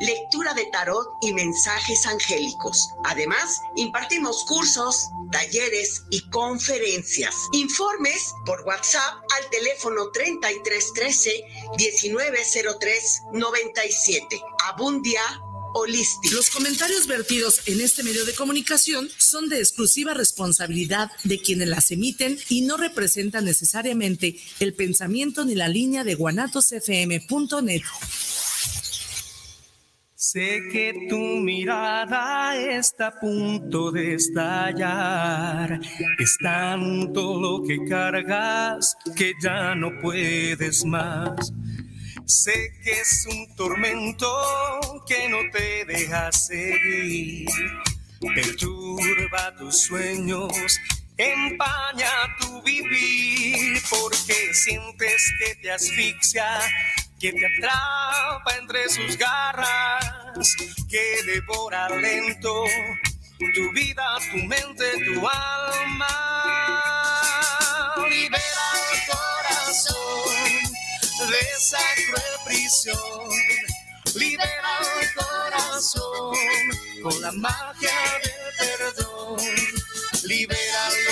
lectura de tarot y mensajes angélicos. Además, impartimos cursos, talleres y conferencias. Informes por WhatsApp al teléfono 3313 1903 97. Abundia los comentarios vertidos en este medio de comunicación son de exclusiva responsabilidad de quienes las emiten y no representan necesariamente el pensamiento ni la línea de guanatosfm.net. Sé que tu mirada está a punto de estallar. Es tanto lo que cargas que ya no puedes más. Sé que es un tormento que no te deja seguir, perturba tus sueños, empaña tu vivir, porque sientes que te asfixia, que te atrapa entre sus garras, que devora lento tu vida, tu mente, tu alma. Libera el corazón de esa cruel prisión. Libera el corazón con la magia del perdón. Libéralo,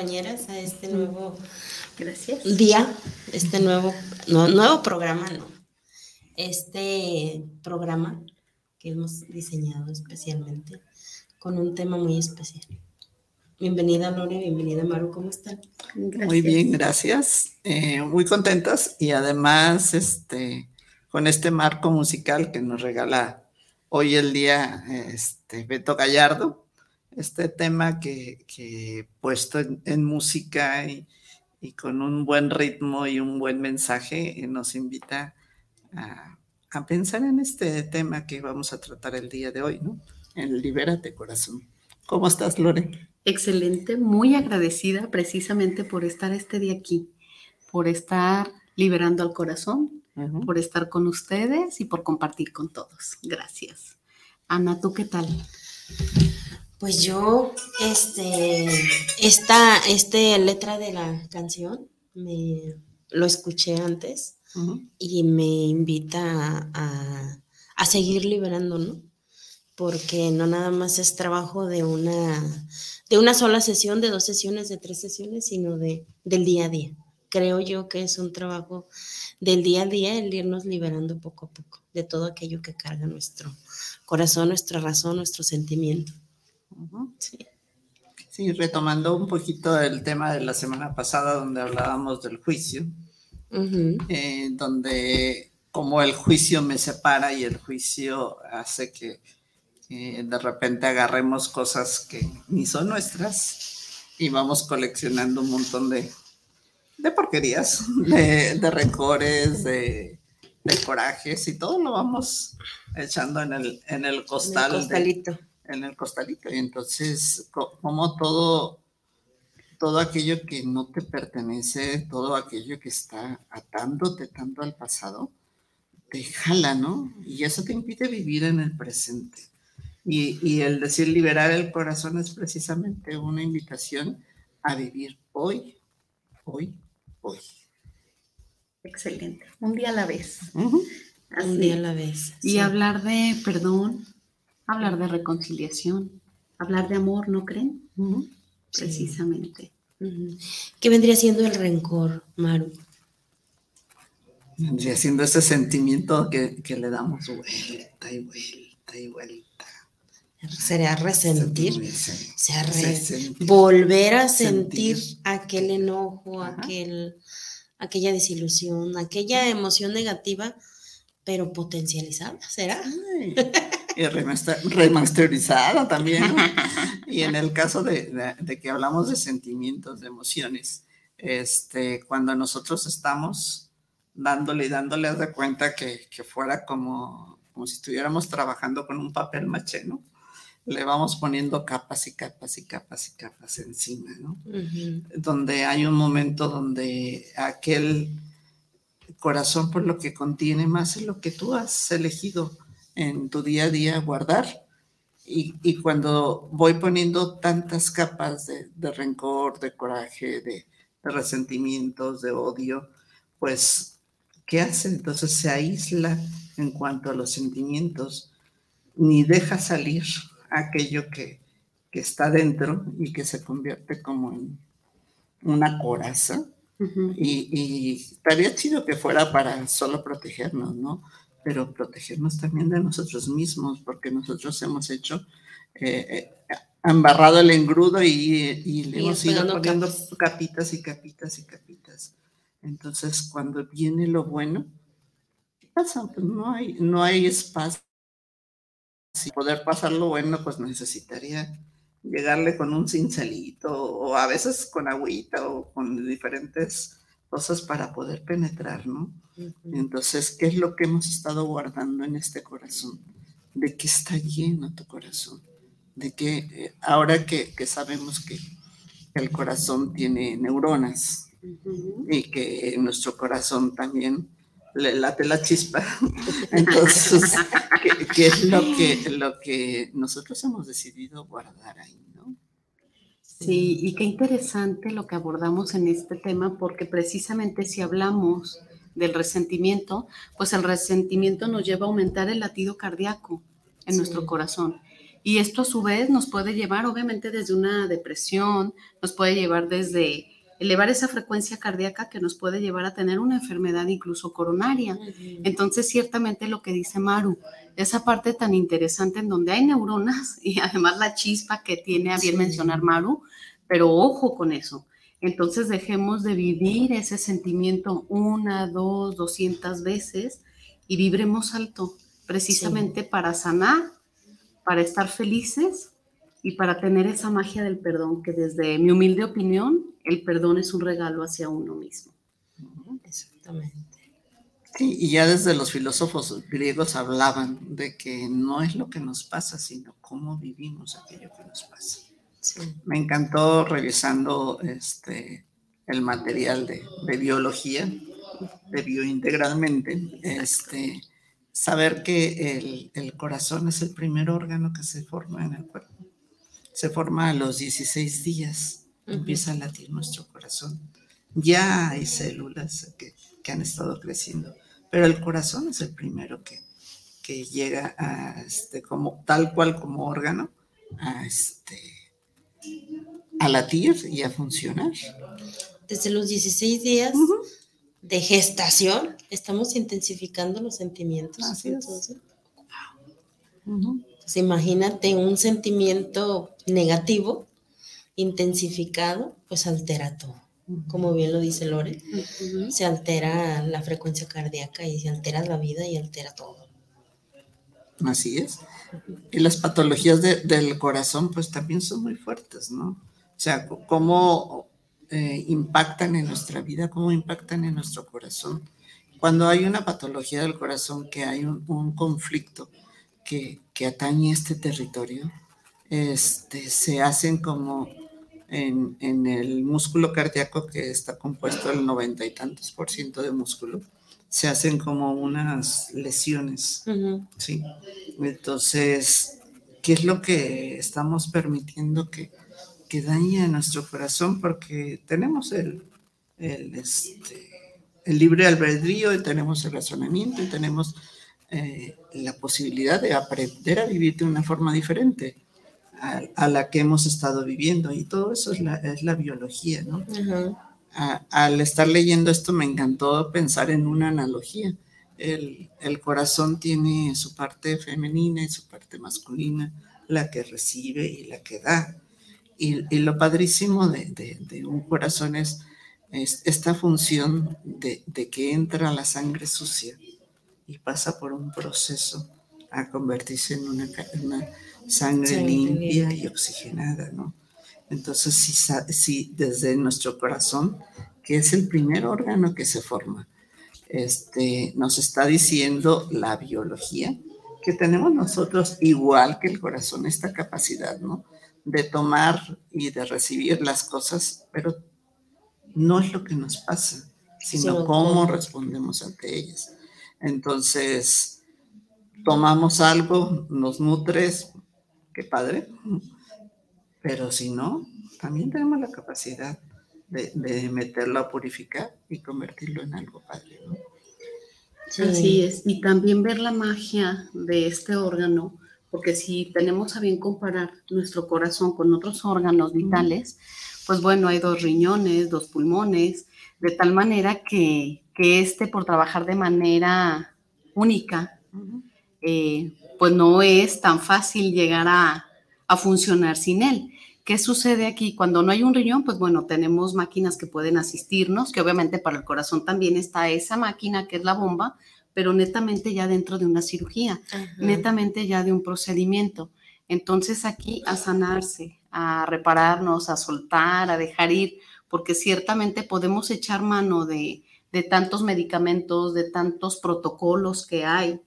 compañeras a este mm. nuevo Gracias. día, este nuevo, nuevo programa, ¿no? Este programa que hemos diseñado especialmente con un tema muy especial. Bienvenida Lore, bienvenida Maru, ¿cómo están? Muy bien, gracias. Eh, muy contentas y además este, con este marco musical que nos regala hoy el día este, Beto Gallardo este tema que, que puesto en, música y, con un buen ritmo y un buen mensaje eh, nos invita a, pensar en este tema que vamos a tratar el día de hoy, ¿no? En Libérate Corazón. ¿Cómo estás, Lore? Excelente, muy agradecida precisamente por estar este día aquí, por estar liberando al corazón, por estar con ustedes y por compartir con todos. Gracias. Ana, ¿tú qué tal? Pues yo, este, esta, este letra de la canción, me lo escuché antes y me invita a, a, seguir liberando, ¿no? Porque no nada más es trabajo de una, de una sola sesión, de dos sesiones, de tres sesiones, sino de, del día a día. Creo yo que es un trabajo del día a día el irnos liberando poco a poco de todo aquello que carga nuestro corazón, nuestra razón, nuestro sentimiento. Sí. retomando un poquito el tema de la semana pasada donde hablábamos del juicio, eh, donde como el juicio me separa y el juicio hace que de repente agarremos cosas que ni son nuestras y vamos coleccionando un montón de, de porquerías, de, de recores, de, corajes y todo lo vamos echando en el, en el costal. costalito en el costalito. Y entonces, como todo, todo aquello que no te pertenece, todo aquello que está atándote tanto al pasado, te jala, ¿no? Y eso te impide vivir en el presente. Y, el decir liberar el corazón es precisamente una invitación a vivir hoy, hoy, hoy. Excelente. Un día a la vez. Un día a la vez. Y hablar de perdón, hablar de reconciliación, hablar de amor, ¿no creen? Precisamente. ¿Qué vendría siendo el rencor, Maru? Vendría siendo ese sentimiento que, le damos vuelta y vuelta y vuelta. Sería resentir, sea volver a sentir, aquel enojo, aquel, aquella desilusión, aquella emoción negativa, pero potencializada, ¿será? Y remasterizada también. y en el caso de, que hablamos de sentimientos, de emociones, este, cuando nosotros estamos dándole y dándole, de cuenta que, fuera como, como si estuviéramos trabajando con un papel maché, ¿no? Le vamos poniendo capas y capas y capas y capas encima, ¿no? Donde hay un momento donde aquel corazón por lo que contiene más es lo que tú has elegido en tu día a día guardar. Y, cuando voy poniendo tantas capas de, rencor, de coraje, de, resentimientos, de odio, pues, ¿qué hace? Entonces se aísla en cuanto a los sentimientos, ni deja salir aquello que, está dentro y que se convierte como en una coraza. y, y, estaría chido que fuera para solo protegernos, ¿no? Pero protegernos también de nosotros mismos, porque nosotros hemos hecho, eh, eh embarrado el engrudo y, le hemos ido poniendo capitas. y capitas y capitas. Entonces, cuando viene lo bueno, ¿qué pasa? Pues no hay, no hay espacio. Si poder pasar lo bueno, pues necesitaría llegarle con un cincelito o a veces con agüita o con diferentes cosas para poder penetrar, ¿no? Entonces, ¿qué es lo que hemos estado guardando en este corazón? ¿De qué está lleno tu corazón? De que eh, ahora que, sabemos que el corazón tiene neuronas y que nuestro corazón también le late la chispa. Entonces, ¿qué, es lo que, lo que nosotros hemos decidido guardar ahí? Sí, y qué interesante lo que abordamos en este tema, porque precisamente si hablamos del resentimiento, pues el resentimiento nos lleva a aumentar el latido cardíaco en nuestro corazón. Y esto a su vez nos puede llevar, obviamente, desde una depresión, nos puede llevar desde elevar esa frecuencia cardíaca que nos puede llevar a tener una enfermedad incluso coronaria. Entonces, ciertamente lo que dice Maru, esa parte tan interesante en donde hay neuronas y además la chispa que tiene a bien mencionar Maru, pero ojo con eso. Entonces dejemos de vivir ese sentimiento una, dos, doscientas veces y vibremos alto, precisamente para sanar, para estar felices y para tener esa magia del perdón, que desde mi humilde opinión, el perdón es un regalo hacia uno mismo. Exactamente. Y ya desde los filósofos griegos hablaban de que no es lo que nos pasa, sino cómo vivimos aquello que nos pasa. Me encantó revisando este, el material de, biología, de biointegralmente, este, saber que el, corazón es el primer órgano que se forma en el cuerpo. Se forma a los 16 días, empieza a latir nuestro corazón. Ya hay células que, han estado creciendo, pero el corazón es el primero que, que llega a, este, como, tal cual como órgano, a este, a latir y a funcionar. Desde los 16 días de gestación estamos intensificando los sentimientos. entonces, pues imagínate un sentimiento negativo intensificado, pues altera todo. Como bien lo dice Lore, se altera la frecuencia cardíaca y se altera la vida y altera todo. Así es. Y las patologías del corazón, pues también son muy fuertes, ¿no? O sea, cómo eh, impactan en nuestra vida, cómo impactan en nuestro corazón. Cuando hay una patología del corazón, que hay un, conflicto que, que, atañe este territorio, este, se hacen como en, en, el músculo cardíaco, que está compuesto del noventa y tantos por ciento de músculo, se hacen como unas lesiones, ¿sí? Entonces, qué es lo que estamos permitiendo que, que dañe a nuestro corazón, porque tenemos el, el, este, el libre albedrío y tenemos el razonamiento y tenemos eh, la posibilidad de aprender a vivir de una forma diferente a, la que hemos estado viviendo. Y todo eso es la, es la biología, ¿no? al estar leyendo esto me encantó pensar en una analogía. El, el, corazón tiene su parte femenina y su parte masculina, la que recibe y la que da. Y, y lo padrísimo de, de, de, un corazón es, es esta función de, de, que entra la sangre sucia y pasa por un proceso a convertirse en una, una sangre limpia y oxigenada, ¿no? Entonces, si, si desde nuestro corazón, que es el primer órgano que se forma, este, nos está diciendo la biología, que tenemos nosotros, igual que el corazón, esta capacidad, ¿no? De tomar y de recibir las cosas, pero no es lo que nos pasa, sino cómo respondemos ante ellas. Entonces, tomamos algo, nos nutres, qué padre, pero si no, también tenemos la capacidad de, meterlo a purificar y convertirlo en algo padre. ¿no? Así es, y también ver la magia de este órgano, porque si tenemos a bien comparar nuestro corazón con otros órganos vitales, pues bueno, hay dos riñones, dos pulmones, de tal manera que, que este, por trabajar de manera única, eh, pues no es tan fácil llegar a, a funcionar sin él. ¿Qué sucede aquí? Cuando no hay un riñón, pues bueno, tenemos máquinas que pueden asistirnos, que obviamente para el corazón también está esa máquina que es la bomba, pero netamente ya dentro de una cirugía, netamente ya de un procedimiento. Entonces aquí a sanarse, a repararnos, a soltar, a dejar ir, porque ciertamente podemos echar mano de, de tantos medicamentos, de tantos protocolos que hay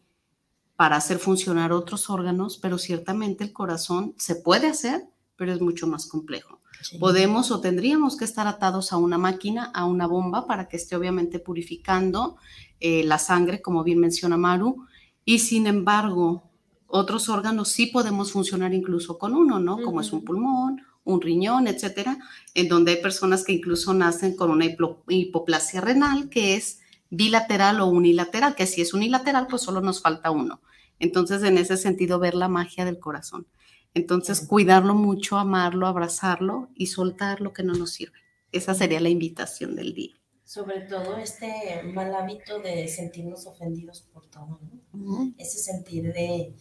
para hacer funcionar otros órganos, pero ciertamente el corazón se puede hacer, pero es mucho más complejo. Podemos o tendríamos que estar atados a una máquina, a una bomba, para que esté obviamente purificando eh, la sangre, como bien menciona Maru, y sin embargo, otros órganos sí podemos funcionar incluso con uno, ¿no? Como es un pulmón, un riñón, etcétera, en donde hay personas que incluso nacen con una hipoplasia renal, que es bilateral o unilateral, que si es unilateral, pues solo nos falta uno. Entonces, en ese sentido, ver la magia del corazón. Entonces, cuidarlo mucho, amarlo, abrazarlo y soltar lo que no nos sirve. Esa sería la invitación del día. Sobre todo este mal hábito de sentirnos ofendidos por todo, ¿no? Ese sentir de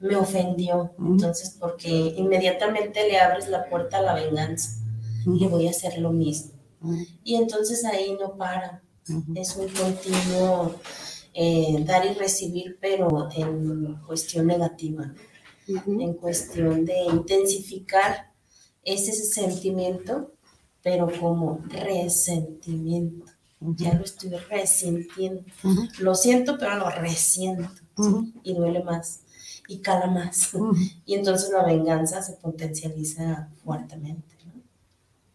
me ofendió, entonces porque inmediatamente le abres la puerta a la venganza y voy a hacer lo mismo. Y entonces ahí no para, es un continuo eh, dar y recibir, pero en cuestión negativa, en cuestión de intensificar ese sentimiento, pero como resentimiento. Ya lo estoy resintiendo. Lo siento, pero lo resiento. Y duele más. Y cala más. Y entonces la venganza se potencializa fuertemente.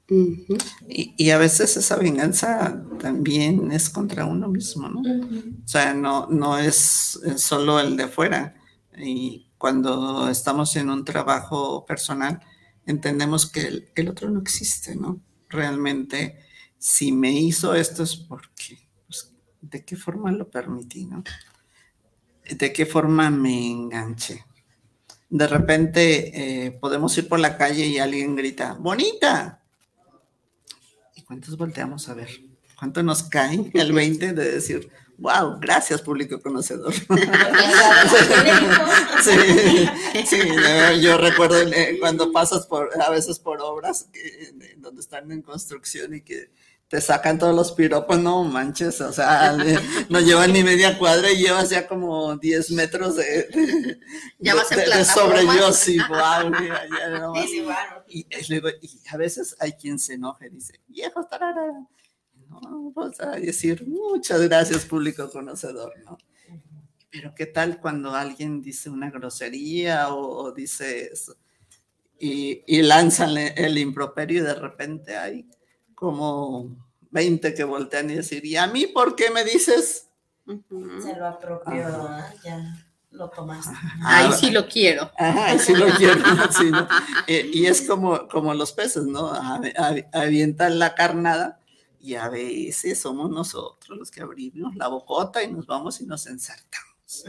Y, a veces esa venganza también es contra uno mismo, ¿no? O sea, no, no es, solo el de fuera. Y cuando estamos en un trabajo personal, entendemos que el, otro no existe, ¿no? Realmente, si me hizo esto es porque, pues, ¿de qué forma lo permití, no? ¿De qué forma me enganché? De repente eh, podemos ir por la calle y alguien grita, bonita. ¿Y cuántos volteamos a ver? ¿Cuánto nos cae el 20 de decir, Wow, gracias, público conocedor. sí, yo recuerdo eh, cuando pasas por, a veces por obras donde están en construcción y que te sacan todos los piropos, no manches, o sea, no llevan ni media cuadra y llevas ya como 10 metros de, ya vas sobre yo, sí, wow, y, y, a veces hay quien se enoja y dice, viejo, tarara vamos a decir muchas gracias, público conocedor, ¿no? Pero ¿qué tal cuando alguien dice una grosería o, dice eso? Y, y lanzan el improperio y de repente hay como 20 que voltean y decir, ¿y a mí por qué me dices? Se lo apropió, ya. lo tomaste. Ahí sí lo quiero. Ahí sí lo quiero. Eh, y es como, como los peces, ¿no? Avientan la carnada y a veces somos nosotros los que abrimos la bocota y nos vamos y nos ensartamos.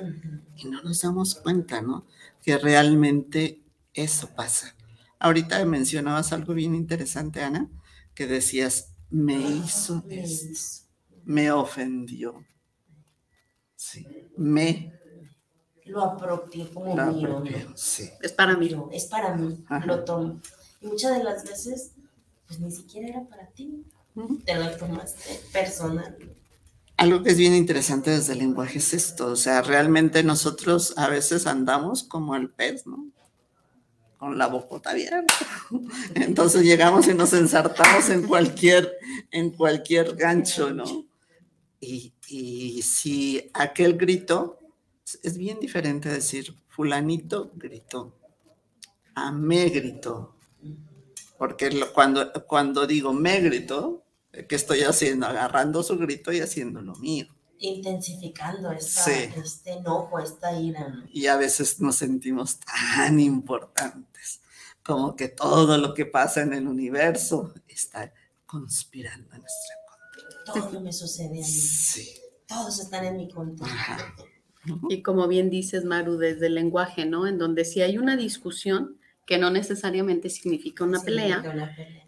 Y no nos damos cuenta, ¿no? Que realmente eso pasa. Ahorita mencionabas algo bien interesante, Ana, que decías, me hizo esto, me ofendió. Sí, me lo apropié como mío. Es para mí. Es para mí, lo tomo. Y muchas de las veces, pues ni siquiera era para ti. Te lo tomaste personal. Algo que es bien interesante desde el lenguaje es esto, o sea, realmente nosotros a veces andamos como el pez, ¿no? Con la bocota abierta. Entonces llegamos y nos ensartamos en cualquier, en cualquier gancho, ¿no? Y, y si aquel grito es bien diferente decir fulanito gritó, a me gritó, porque cuando, cuando digo me gritó, ¿qué estoy haciendo? Agarrando su grito y haciendo lo mío. Intensificando este enojo, esta ira. Y a veces nos sentimos tan importantes, como que todo lo que pasa en el universo está conspirando en nuestra contra. Todo me sucede a mí. Sí. Todos están en mi contra. Y como bien dices, Maru, desde el lenguaje, ¿no? En donde si hay una discusión, que no necesariamente significa una pelea,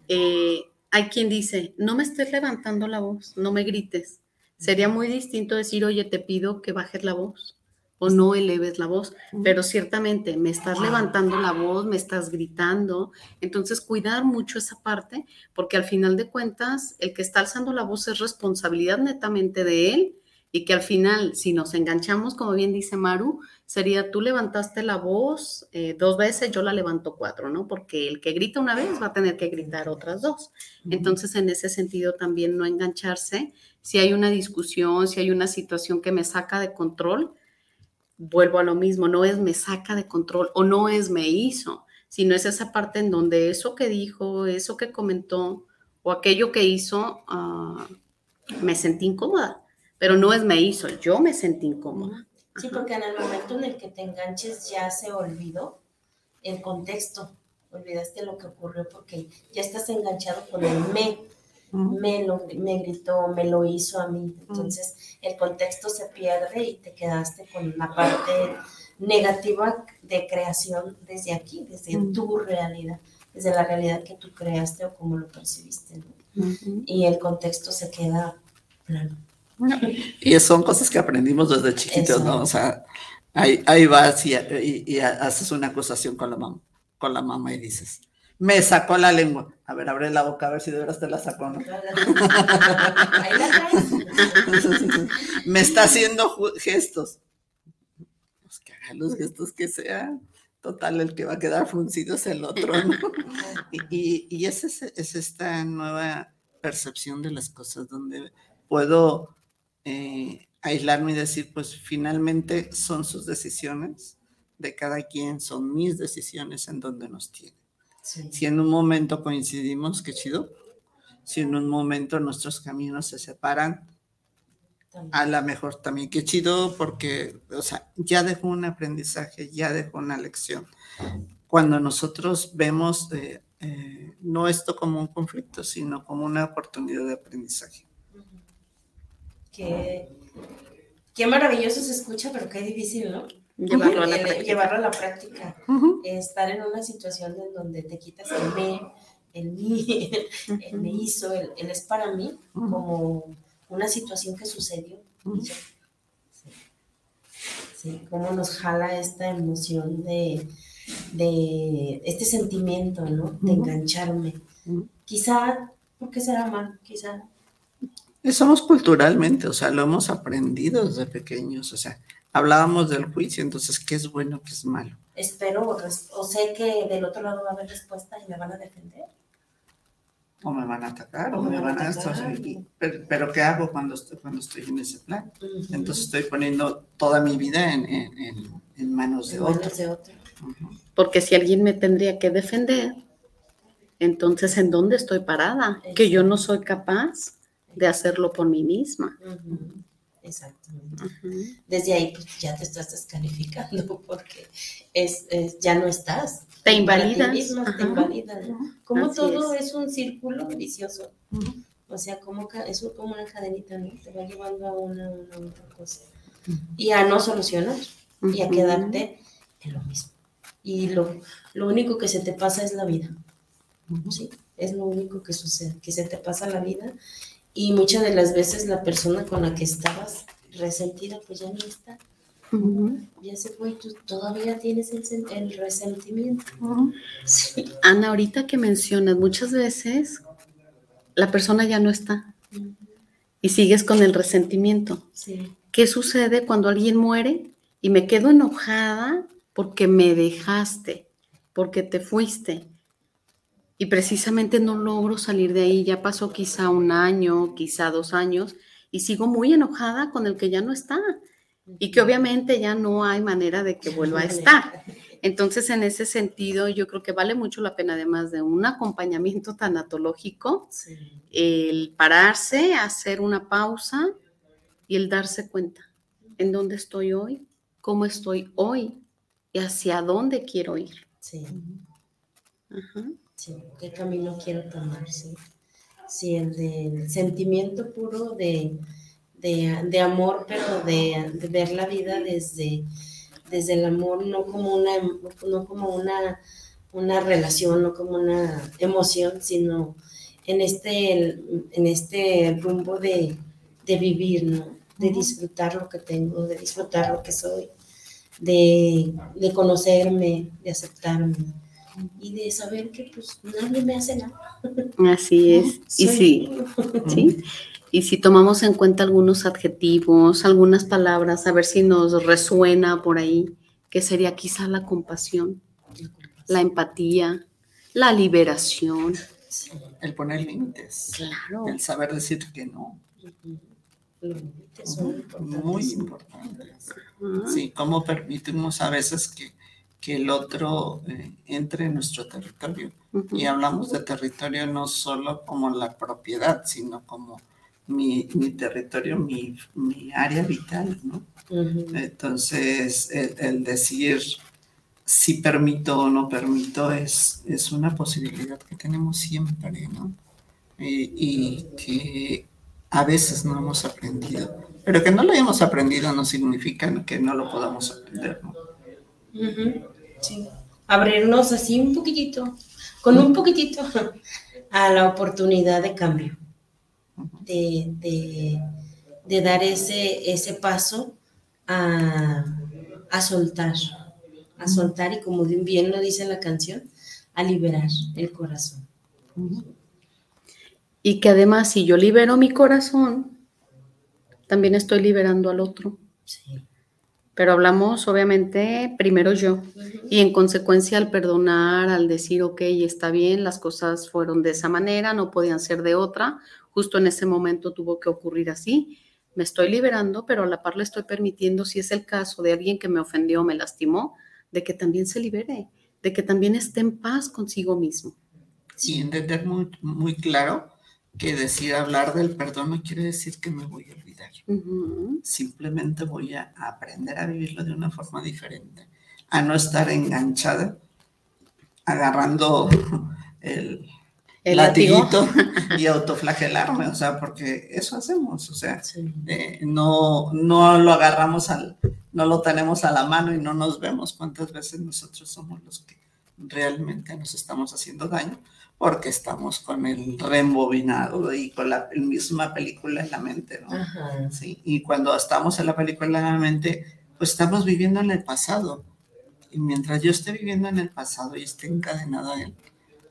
eh, hay quien dice, no me estés levantando la voz, no me grites. Sería muy distinto decir, oye, te pido que bajes la voz o no eleves la voz, pero ciertamente me estás levantando la voz, me estás gritando, entonces cuidar mucho esa parte, porque al final de cuentas, el que está alzando la voz es responsabilidad netamente de él y que al final, si nos enganchamos, como bien dice Maru, sería tú levantaste la voz eh, dos veces, yo la levanto cuatro, ¿no? Porque el que grita una vez va a tener que gritar otras dos. Entonces, en ese sentido, también no engancharse. Si hay una discusión, si hay una situación que me saca de control, vuelvo a lo mismo, no es me saca de control o no es me hizo, sino es esa parte en donde eso que dijo, eso que comentó o aquello que hizo, ah, me sentí incómoda pero no es me hizo, yo me sentí incómoda. Sí, porque en el momento en el que te enganches ya se olvidó el contexto, olvidaste lo que ocurrió porque ya estás enganchado con el me. Me, lo, me gritó, me lo hizo a mí. Entonces el contexto se pierde y te quedaste con la parte negativa de creación desde aquí, desde tu realidad, desde la realidad que tú creaste o como lo percibiste. Y el contexto se queda plano. Y son cosas que aprendimos desde chiquitos, ¿no? O sea, ahí, ahí vas y, y, haces una acusación con la mamá, con la mamá y dices, me sacó la lengua. A ver, abre la boca a ver si de veras te la sacó, ¿no? me está haciendo gestos. Pues que haga los gestos que sean. Total, el que va a quedar fruncido es el otro, ¿no? Y, y, es, es esta nueva percepción de las cosas donde puedo eh, aislarme y decir, pues finalmente son sus decisiones de cada quien, son mis decisiones en donde nos tienen. Si en un momento coincidimos, qué chido. Si en un momento nuestros caminos se separan, a lo mejor también qué chido porque, o sea, ya dejó un aprendizaje, ya dejó una lección. Cuando nosotros vemos eh, eh, no esto como un conflicto, sino como una oportunidad de aprendizaje. Qué, maravilloso se escucha, pero qué difícil, ¿no? Llevarlo a la práctica. Llevarlo a la práctica. Estar en una situación en donde te quitas el me, el mi, el me hizo, el, es para mí, como una situación que sucedió. Sí. cómo nos jala esta emoción de, de este sentimiento, ¿no? De engancharme. Quizá, ¿por qué será mal? Quizá somos culturalmente, o sea, lo hemos aprendido desde pequeños, o sea, hablábamos del juicio, entonces, ¿qué es bueno, qué es malo? Espero o sé que del otro lado va a haber respuesta y me van a defender. O me van a atacar, o, me, van a... pero, ¿qué hago cuando estoy, cuando estoy en ese plan? Entonces estoy poniendo toda mi vida en, manos de otro. Porque si alguien me tendría que defender, entonces ¿en dónde estoy parada? Que yo no soy capaz de hacerlo por mí misma. Exactamente. Desde ahí pues ya te estás descalificando porque es, ya no estás. Te invalidas. te invalidas. Como todo es. un círculo vicioso. O sea, como es como una cadenita, ¿no? Te va llevando a una, una otra cosa. Y a no solucionar. Y a quedarte en lo mismo. Y lo, lo único que se te pasa es la vida. ¿sí? Es lo único que sucede, que se te pasa la vida y muchas de las veces la persona con la que estabas resentida pues ya no está. Ya se fue y tú todavía tienes el, resentimiento. Ana, ahorita que mencionas, muchas veces la persona ya no está y sigues con el resentimiento. ¿Qué sucede cuando alguien muere y me quedo enojada porque me dejaste, porque te fuiste? Y precisamente no logro salir de ahí. Ya pasó quizá un año, quizá dos años, y sigo muy enojada con el que ya no está y que obviamente ya no hay manera de que vuelva a estar. Entonces, en ese sentido, yo creo que vale mucho la pena, además de un acompañamiento tanatológico, el pararse, hacer una pausa y el darse cuenta en dónde estoy hoy, cómo estoy hoy y hacia dónde quiero ir. Sí. Ajá. Sí, ¿qué camino quiero tomar? Sí, sí el del sentimiento puro de, de, amor, pero de, ver la vida desde, desde el amor, no como una, no como una, una relación, no como una emoción, sino en este, en este rumbo de, de vivir, ¿no? De disfrutar lo que tengo, de disfrutar lo que soy, de, de conocerme, de aceptarme y de saber que pues nadie me hace nada. Así es. y sí, sí. Y si tomamos en cuenta algunos adjetivos, algunas palabras, a ver si nos resuena por ahí, que sería quizá la compasión, la empatía, la liberación. El poner límites. Claro. El saber decir que no. Muy importante. Sí, cómo permitimos a veces que que el otro eh, entre en nuestro territorio. Y hablamos de territorio no solo como la propiedad, sino como mi, territorio, mi, área vital, ¿no? Entonces, el, decir si permito o no permito es, es una posibilidad que tenemos siempre, ¿no? y que a veces no hemos aprendido. Pero que no lo hayamos aprendido no significa que no lo podamos aprender, ¿no? Abrirnos así un poquitito, con un poquitito a la oportunidad de cambio, de, dar ese, ese paso a, soltar, a soltar y como bien lo dice la canción, a liberar el corazón. Y que además si yo libero mi corazón, también estoy liberando al otro. Sí pero hablamos obviamente primero yo y en consecuencia al perdonar, al decir, ok, está bien, las cosas fueron de esa manera, no podían ser de otra, justo en ese momento tuvo que ocurrir así, me estoy liberando, pero a la par le estoy permitiendo, si es el caso de alguien que me ofendió, me lastimó, de que también se libere, de que también esté en paz consigo mismo. Sí, entender muy, muy claro que decir hablar del perdón no quiere decir que me voy a olvidar. Simplemente voy a aprender a vivirlo de una forma diferente, a no estar enganchada, agarrando el, el latiguito y autoflagelarme, o sea, porque eso hacemos, o sea, eh, no, no lo agarramos al, no lo tenemos a la mano y no nos vemos cuántas veces nosotros somos los que realmente nos estamos haciendo daño porque estamos con el reembobinado y con la misma película en la mente, ¿no? Sí, y cuando estamos en la película en la mente, pues estamos viviendo en el pasado. Y mientras yo esté viviendo en el pasado y esté encadenado a él,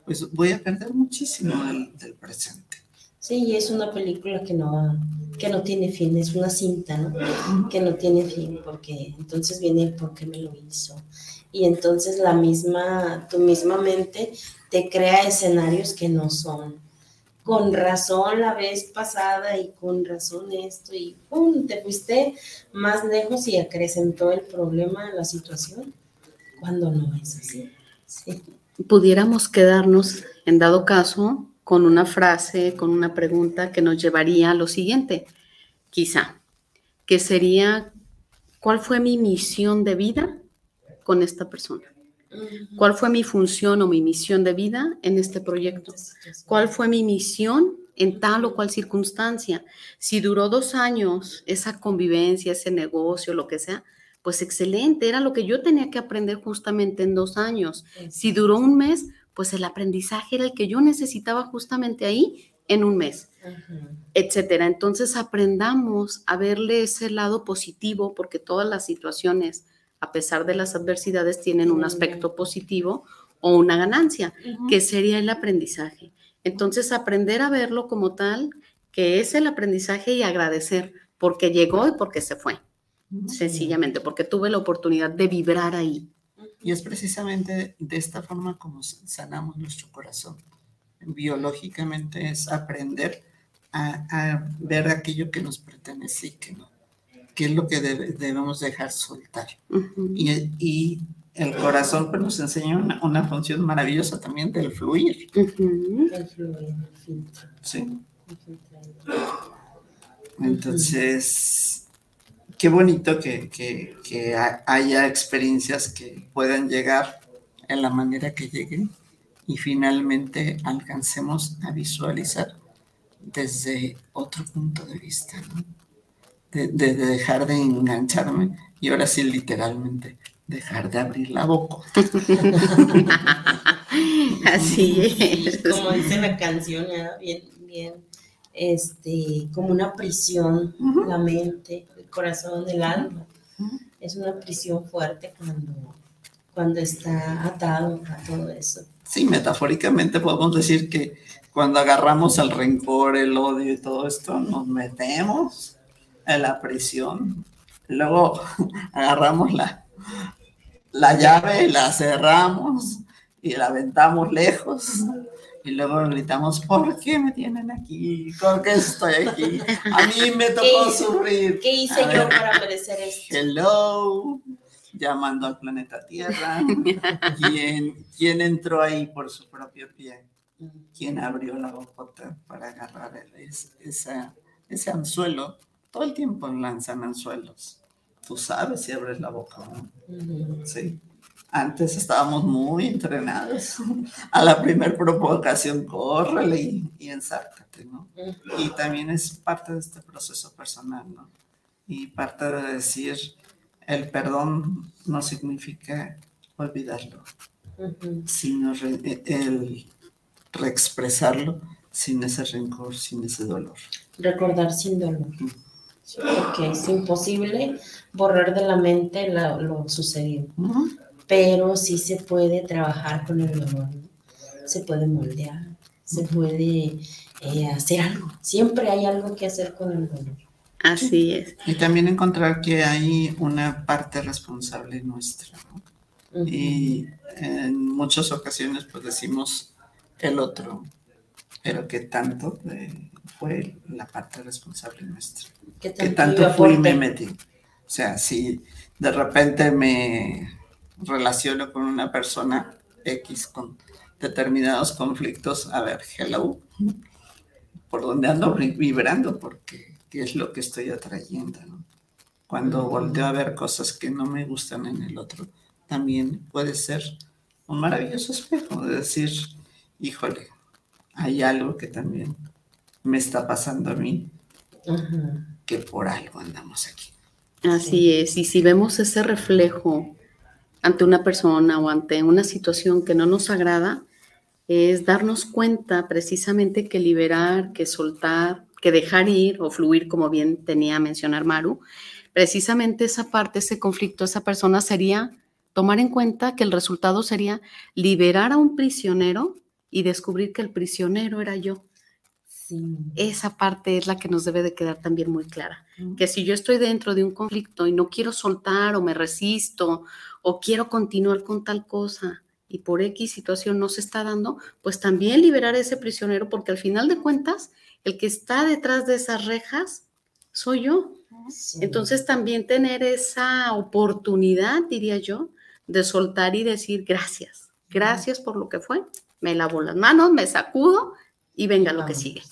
pues voy a perder muchísimo del, presente. Sí, y es una película que no, que no tiene fin, es una cinta, ¿no? Que no tiene fin, porque entonces viene por qué me lo hizo. Y entonces la misma, tu misma mente te crea escenarios que no son. Con razón la vez pasada y con razón esto y ¡pum! te fuiste más lejos y acrecentó el problema, la situación, cuando no es así. Pudiéramos quedarnos, en dado caso, con una frase, con una pregunta que nos llevaría a lo siguiente. Quizá, que sería, ¿cuál fue mi misión de vida con esta persona? ¿Cuál fue mi función o mi misión de vida en este proyecto? ¿Cuál fue mi misión en tal o cual circunstancia? Si duró dos años esa convivencia, ese negocio, lo que sea, pues excelente, era lo que yo tenía que aprender justamente en dos años. Si duró un mes, pues el aprendizaje era el que yo necesitaba justamente ahí en un mes, etcétera. Entonces aprendamos a verle ese lado positivo porque todas las situaciones, a pesar de las adversidades, tienen un aspecto positivo o una ganancia, que sería el aprendizaje. Entonces aprender a verlo como tal, que es el aprendizaje y agradecer porque llegó y porque se fue sencillamente, porque tuve la oportunidad de vibrar ahí. Y es precisamente de esta forma como sanamos nuestro corazón. Biológicamente es aprender a, ver aquello que nos pertenece y que no, que es lo que debemos dejar soltar. y, el corazón pues, nos enseña una, función maravillosa también del fluir. Sí. Entonces, qué bonito que, haya experiencias que puedan llegar en la manera que lleguen y finalmente alcancemos a visualizar desde otro punto de vista, ¿no? De, dejar de engancharme y ahora sí literalmente dejar de abrir la boca. Así es. Como dice la canción, bien, bien, este, como una prisión, la mente, corazón, el alma. Es una prisión fuerte cuando, cuando está atado a todo eso. Sí, metafóricamente podemos decir que cuando agarramos el rencor, el odio y todo esto, nos metemos en la prisión. Luego agarramos la, la llave, la cerramos y la aventamos lejos y luego gritamos, ¿por qué me tienen aquí? ¿Por qué estoy aquí? A mí me tocó sufrir. ¿Qué hice yo para merecer esto? Hello, llamando al planeta Tierra. ¿Quién, ¿Quién entró ahí por su propio pie? ¿Quién abrió la bocota para agarrar ese, ese anzuelo? Todo el tiempo lanzan anzuelos. Tú sabes si abres la boca o no. Sí. Antes estábamos muy entrenados. A la primer provocación, córrele y, y ensárcate, ¿no? Y también es parte de este proceso personal, ¿no? Y parte de decir, el perdón no significa olvidarlo, sino el reexpresarlo sin ese rencor, sin ese dolor. Recordar sin dolor. Porque es imposible borrar de la mente lo sucedido pero sí se puede trabajar con el dolor, se puede moldear, se puede eh, hacer algo. Siempre hay algo que hacer con el dolor. Así es. Y también encontrar que hay una parte responsable nuestra. Y en muchas ocasiones pues decimos el otro, pero que tanto fue la parte responsable nuestra. Que tanto, tanto fui y me metí. O sea, si de repente me relaciono con una persona X con determinados conflictos, a ver, hello, por dónde ando vibrando, porque qué es lo que estoy atrayendo, Cuando volteo a ver cosas que no me gustan en el otro, también puede ser un maravilloso espejo de decir, híjole, hay algo que también me está pasando a mí, que por algo andamos aquí. Así es, y si vemos ese reflejo ante una persona o ante una situación que no nos agrada, es darnos cuenta precisamente que liberar, que soltar, que dejar ir o fluir, como bien tenía a mencionar Maru, precisamente esa parte, ese conflicto, esa persona sería tomar en cuenta que el resultado sería liberar a un prisionero y descubrir que el prisionero era yo. Esa parte es la que nos debe de quedar también muy clara. Que si yo estoy dentro de un conflicto y no quiero soltar o me resisto o quiero continuar con tal cosa y por X situación no se está dando, pues también liberar a ese prisionero porque al final de cuentas el que está detrás de esas rejas soy yo. Entonces también tener esa oportunidad, diría yo, de soltar y decir gracias, gracias por lo que fue. Me lavo las manos, me sacudo y venga lo que sigue.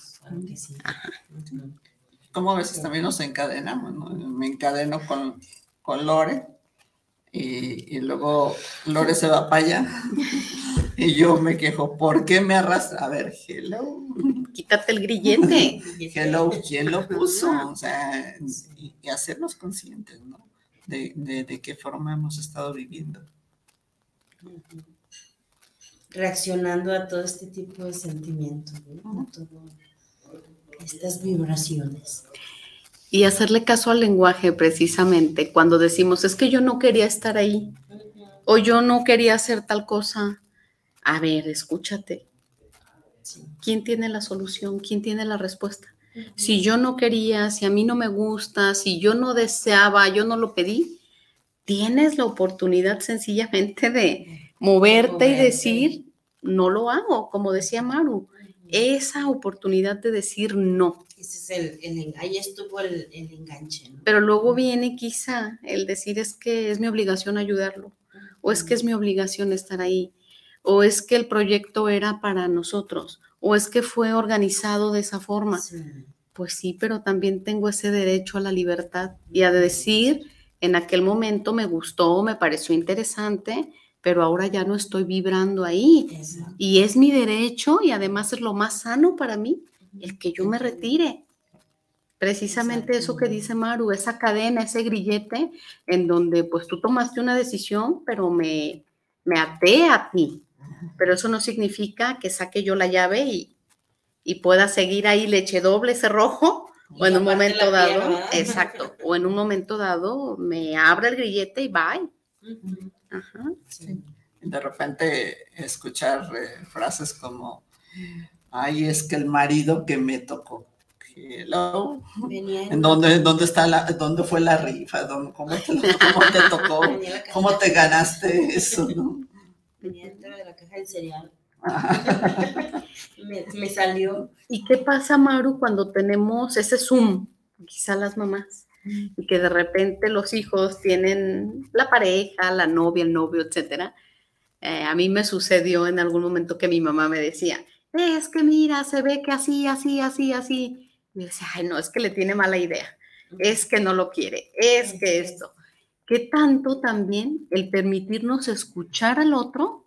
Como a veces también nos encadenamos, ¿no? Me encadeno con, con Lore y, y, luego Lore se va para allá y yo me quejo, ¿por qué me arrastra? A ver, hello. Quítate el grillete. hello, ¿quién lo puso? O sea, y, y hacernos conscientes, ¿no? De, de, de, qué forma hemos estado viviendo. Reaccionando a todo este tipo de sentimientos, ¿no? a todo, estas vibraciones. Y hacerle caso al lenguaje precisamente cuando decimos, es que yo no quería estar ahí o yo no quería hacer tal cosa. A ver, escúchate. ¿Quién tiene la solución? ¿Quién tiene la respuesta? Si yo no quería, si a mí no me gusta, si yo no deseaba, yo no lo pedí, tienes la oportunidad sencillamente de moverte y decir, no lo hago, como decía Maru, esa oportunidad de decir no. Ese es el, el ahí estuvo el, el enganche. ¿no? Pero luego viene quizá el decir es que es mi obligación ayudarlo, o es que es mi obligación estar ahí, o es que el proyecto era para nosotros, o es que fue organizado de esa forma. Sí. Pues sí, pero también tengo ese derecho a la libertad y a decir, en aquel momento me gustó, me pareció interesante, pero ahora ya no estoy vibrando ahí. Exacto. Y es mi derecho y además es lo más sano para mí, el que yo me retire. Precisamente eso que dice Maru, esa cadena, ese grillete, en donde pues tú tomaste una decisión, pero me, me até a ti. Pero eso no significa que saque yo la llave y, y pueda seguir ahí leche doble cerrojo o en un momento dado, exacto, o en un momento dado me abre el grillete y bye. Uh -huh. Ajá. Sí. De repente escuchar eh, frases como, ay, es que el marido que me tocó. Hello. ¿En dónde, dónde, está la, dónde fue la rifa? ¿Dónde, cómo, te, ¿Cómo te tocó? ¿Cómo te ganaste eso? ¿no? Venía dentro de la caja del cereal. me, me, salió. ¿Y qué pasa, Maru, cuando tenemos ese Zoom? Quizá las mamás. Y que de repente los hijos tienen la pareja, la novia, el novio, etcétera. Eh, a mí me sucedió en algún momento que mi mamá me decía, es que mira, se ve que así, así, así, así. Y yo decía, ay, no, es que le tiene mala idea. Es que no lo quiere. Es que esto. ¿Qué tanto también el permitirnos escuchar al otro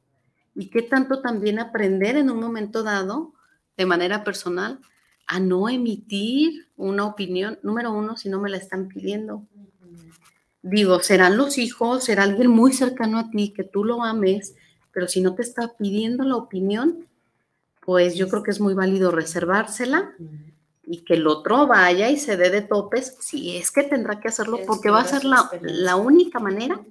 y qué tanto también aprender en un momento dado, de manera personal, a no emitir una opinión, número uno, si no me la están pidiendo. Digo, serán los hijos, será alguien muy cercano a ti, que tú lo ames, pero si no te está pidiendo la opinión, pues yo creo que es muy válido reservársela y que el otro vaya y se dé de topes, si es que tendrá que hacerlo, porque va a ser la, la única manera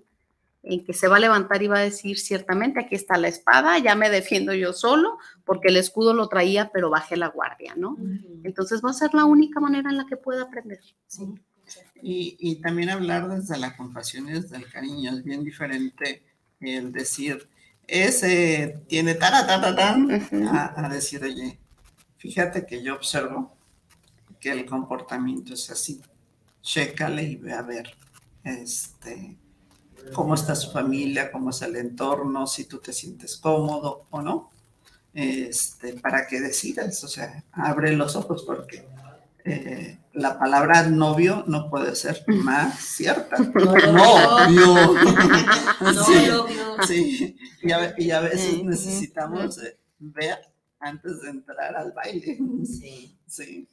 en que se va a levantar y va a decir ciertamente aquí está la espada, ya me defiendo yo solo, porque el escudo lo traía, pero bajé la guardia, ¿no? Uh -huh. Entonces va a ser la única manera en la que pueda aprender. Sí. Y, y, también hablar desde la compasión y desde el cariño, es bien diferente el decir, ese tiene tara, tara, tara, uh -huh. a, a decir, oye, fíjate que yo observo que el comportamiento es así, chécale y ve a ver, este cómo está su familia, cómo es el entorno, si tú te sientes cómodo o no, este, para que decidas, o sea, abre los ojos porque eh, la palabra novio no puede ser más cierta. No, sí, novio. Sí, y a, y a veces necesitamos eh, ver antes de entrar al baile. Sí. Sí.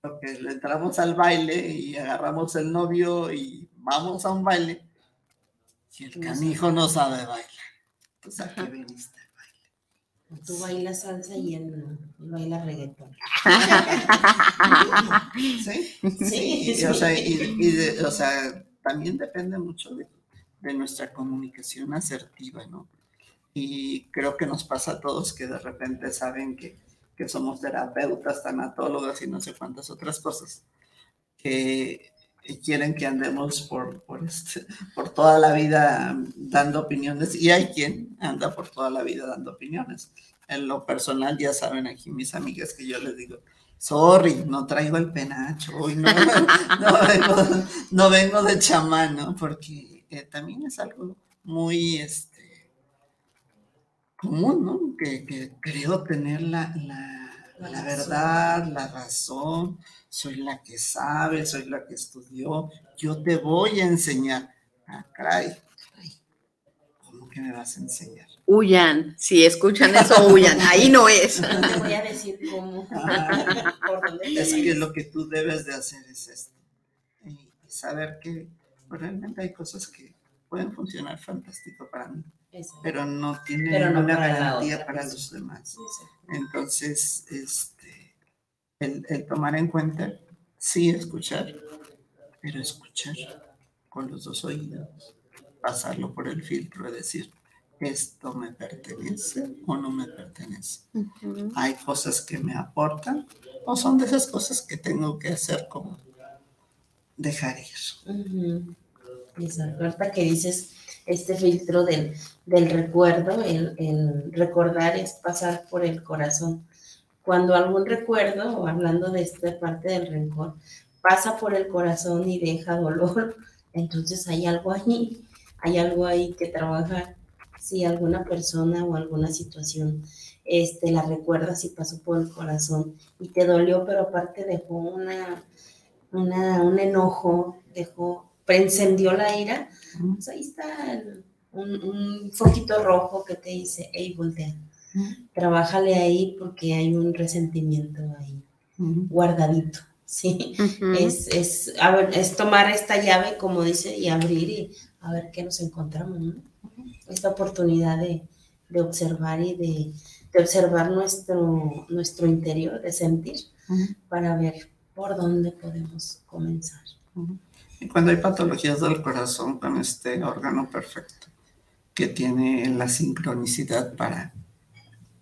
Porque le entramos al baile y agarramos el novio y vamos a un baile si el canijo no sabe bailar, pues a qué viniste a bailar. Tú bailas salsa y él baila reggaetón. ¿Sí? Sí, sí. O, sea, y, y de, o sea, también depende mucho de, de, nuestra comunicación asertiva, ¿no? Y creo que nos pasa a todos que de repente saben que, que somos terapeutas, tanatólogas y no sé cuántas otras cosas, que quieren que andemos por, por, este, por toda la vida dando opiniones y hay quien anda por toda la vida dando opiniones. En lo personal, ya saben aquí mis amigas que yo les digo, sorry, no traigo el penacho, hoy no, no, vengo, no vengo de chamán, ¿no? Porque eh, también es algo muy este, común, ¿no? Que, que creo tener la, la, la verdad, la razón, soy la que sabe, soy la que estudió, yo te voy a enseñar. Ah, caray, ¿cómo que me vas a enseñar? Huyan, si escuchan eso, huyan, ahí no es. No te voy a decir cómo. Ah, es que lo que tú debes de hacer es esto. Y, saber que realmente hay cosas que pueden funcionar fantástico para mí, Eso. pero no tienen Pero no la garantía para los demás. Entonces, este, el, el tomar en cuenta, sí escuchar, pero escuchar con los dos oídos, pasarlo por el filtro de decir, esto me pertenece o no me pertenece. Hay cosas que me aportan o son de esas cosas que tengo que hacer como dejar ir. Exacto. Ahorita que dices este filtro del, del recuerdo, el, el recordar es pasar por el corazón. Cuando algún recuerdo, o hablando de esta parte del rencor, pasa por el corazón y deja dolor, entonces hay algo ahí, hay algo ahí que trabajar. Si alguna persona o alguna situación este, la recuerdas y pasó por el corazón y te dolió, pero aparte dejó una, una, un enojo, dejó, encendió la ira, pues ahí está el- un, un foquito rojo que te dice, hey, voltea, trabájale ahí porque hay un resentimiento ahí guardadito, ¿sí? Ujú. Es, es, a ver, es tomar esta llave, como dice, y abrir y a ver qué nos encontramos, ¿no? Esta oportunidad de, de observar y de, de observar nuestro, nuestro interior, de sentir, para ver por dónde podemos comenzar. Y cuando hay patologías del corazón con este órgano perfecto, que tiene la sincronicidad para,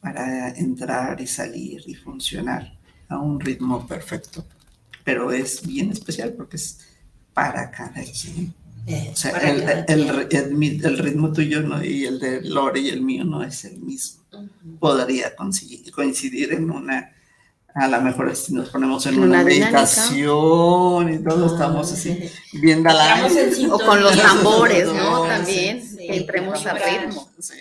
para entrar y salir y funcionar a un ritmo perfecto, pero es bien especial porque es para cada quien. Eh, O sea, el, cada el- quien. el mi- el ritmo tuyo no, y el de Lore y el mío no es el mismo. Ujú. Podría coincidir, coincidir en una, a lo mejor si nos ponemos en una, una meditación y todos estamos así viendo la Entramos en O con los tambores, ¿no? También, sí, entremos a ritmo. Sí.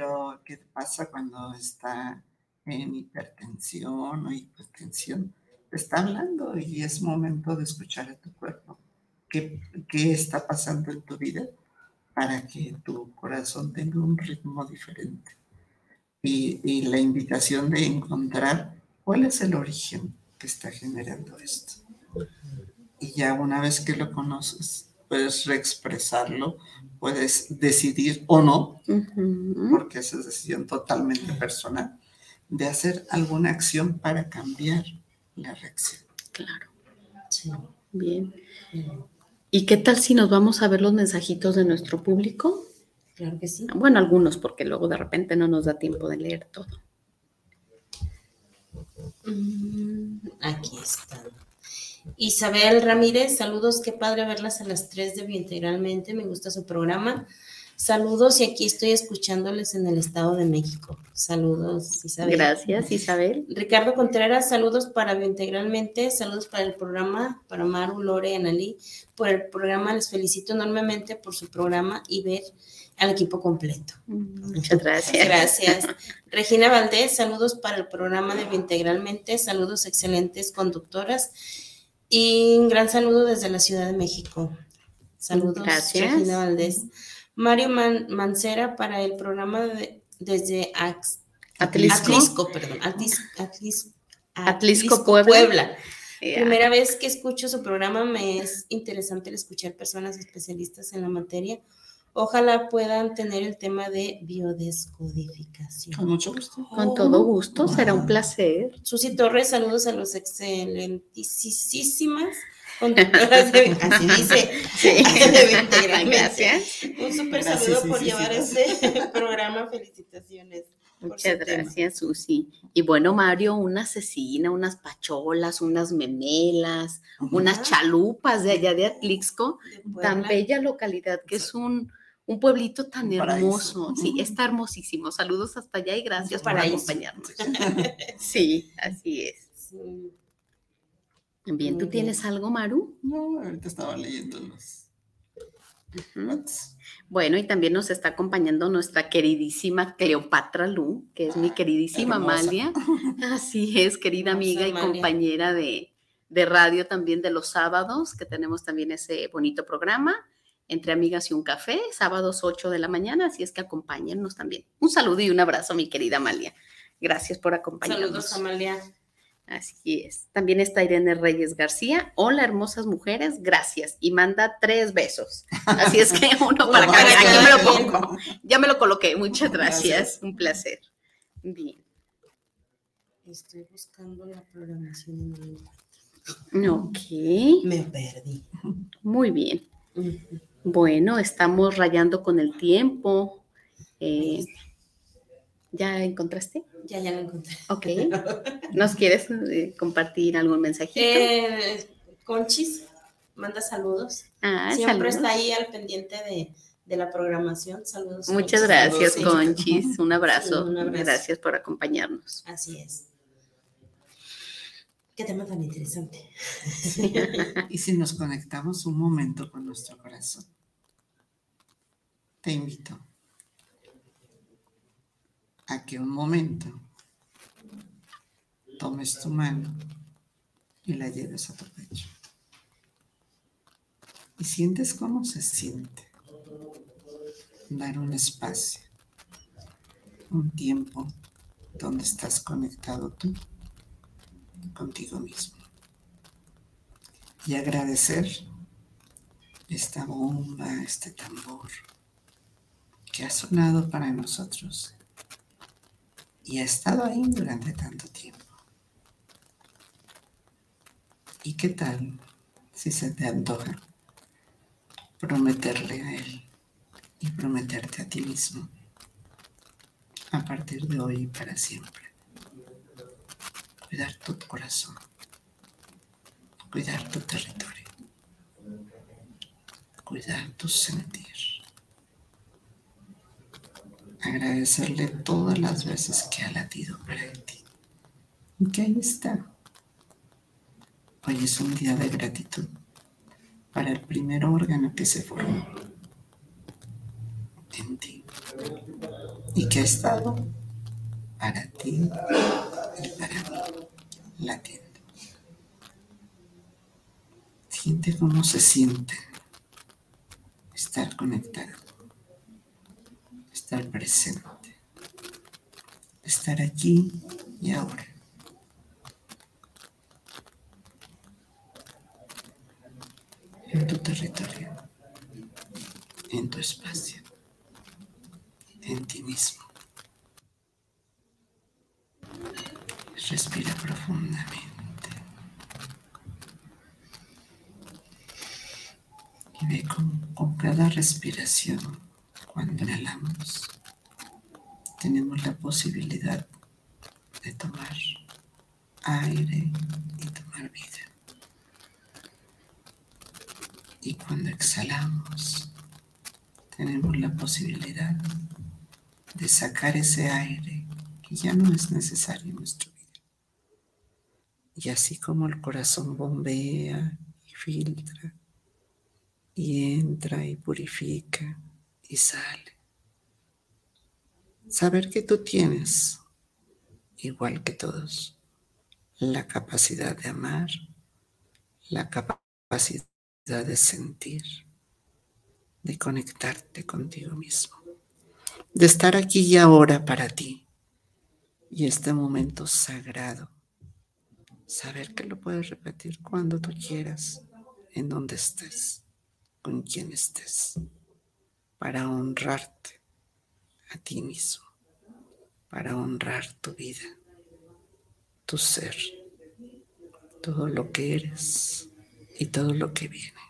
Pero ¿qué pasa cuando está en hipertensión o hipertensión? Te está hablando y es momento de escuchar a tu cuerpo. ¿Qué, qué está pasando en tu vida para que tu corazón tenga un ritmo diferente? Y la invitación de encontrar cuál es el origen que está generando esto. Y ya una vez que lo conoces, puedes reexpresarlo, puedes decidir o no, porque esa es decisión totalmente personal, de hacer alguna acción para cambiar la reacción. Claro, Sí. bien. ¿Y qué tal si nos vamos a ver los mensajitos de nuestro público? Claro que sí. Bueno, algunos, porque luego de repente no nos da tiempo de leer todo. Mm, Aquí están. Isabel Ramírez, saludos, qué padre verlas a las 3 de Biointegralmente, me gusta su programa. Saludos y aquí estoy escuchándoles en el Estado de México. Saludos, Isabel. Gracias, Isabel. Ricardo Contreras, saludos para Biointegralmente, saludos para el programa, para Maru, Lore y Analí, por el programa, les felicito enormemente por su programa y ver al equipo completo. Muchas gracias. Gracias. Regina Valdés, saludos para el programa de Biointegralmente, saludos excelentes conductoras y un gran saludo desde la Ciudad de México. Saludos, Gracias. Regina Valdés. Mario Man- Mancera para el programa de- desde Ax- Atlisco. Atlisco, perdón, Atlis- Atlis- Atlisco, Puebla. Primera vez que escucho su programa, me es interesante el escuchar personas especialistas en la materia. Ojalá puedan tener el tema de Con biodescodificación. mucho gusto. Con todo gusto, será un placer. Susi Torres, saludos a los excelentísimas conductoras de, así dice, Sí. de Integralmente. Gracias. Un súper saludo sí, por sí, llevar sí. este programa. Felicitaciones. Muchas tema. gracias, Susi. Y bueno, Mario, una cecina, unas pacholas, unas memelas, unas chalupas de allá de Atlixco, De tan bella localidad que es un, un pueblito tan Un hermoso. Sí, está hermosísimo. Saludos hasta allá y gracias por acompañarnos. Sí, así es. Sí. Bien, ¿tú tienes algo, Maru? No, ahorita estaba leyendo los, Bueno, y también nos está acompañando nuestra queridísima Cleopatra Lu, que es mi queridísima Amalia. Así es, querida amiga y compañera de, de radio también de los sábados, que tenemos también ese bonito programa entre amigas y un café, sábados 8 de la mañana, así es que acompáñennos también. Un saludo y un abrazo, mi querida Amalia. Gracias por acompañarnos. Saludos, Amalia. Así es. También está Irene Reyes García. Hola, hermosas mujeres, gracias. Y manda tres besos. Así es que uno para acá. Aquí me lo pongo. Ya me lo coloqué. Muchas gracias. Un placer. Bien. Estoy buscando la programación. Ok. Me perdí. Muy bien. Bueno, estamos rayando con el tiempo. Eh, ¿Ya encontraste? Ya, ya lo encontré. Ok. ¿Nos quieres eh, compartir algún mensajito? Eh, Conchis manda saludos. Ah, Siempre está ahí al pendiente de, la programación. Saludos. Muchas gracias, Conchis. Un abrazo. un abrazo. Gracias por acompañarnos. Así es. Qué tema tan interesante. y si nos conectamos un momento con nuestro corazón, te invito a que un momento tomes tu mano y la lleves a tu pecho. Y sientes cómo se siente dar un espacio, un tiempo donde estás conectado tú contigo mismo. Y agradecer esta bomba, este tambor que ha sonado para nosotros y ha estado ahí durante tanto tiempo. ¿Y qué tal si se te antoja prometerle a él y prometerte a ti mismo a partir de hoy y para siempre? Cuidar tu corazón, cuidar tu territorio, cuidar tu sentir. Agradecerle todas las veces que ha latido para ti. Y que ahí está. Hoy es un día de gratitud para el primer órgano que se formó en ti y que ha estado para ti mí latiendo. Siente cómo se siente estar conectado, estar presente, estar aquí y ahora. En tu territorio, en tu espacio, en ti mismo. Respira profundamente. Y ve con, cada respiración, cuando inhalamos, tenemos la posibilidad de tomar aire y tomar vida. Y cuando exhalamos, tenemos la posibilidad de sacar ese aire que ya no es necesario en nuestro y así como el corazón bombea y filtra y entra y purifica y sale. Saber que tú tienes, igual que todos, la capacidad de amar, la capacidad de sentir, de conectarte contigo mismo, de estar aquí y ahora para ti y este momento sagrado Saber que lo puedes repetir cuando tú quieras, en donde estés, con quien estés, para honrarte a ti mismo, para honrar tu vida, tu ser, todo lo que eres y todo lo que viene.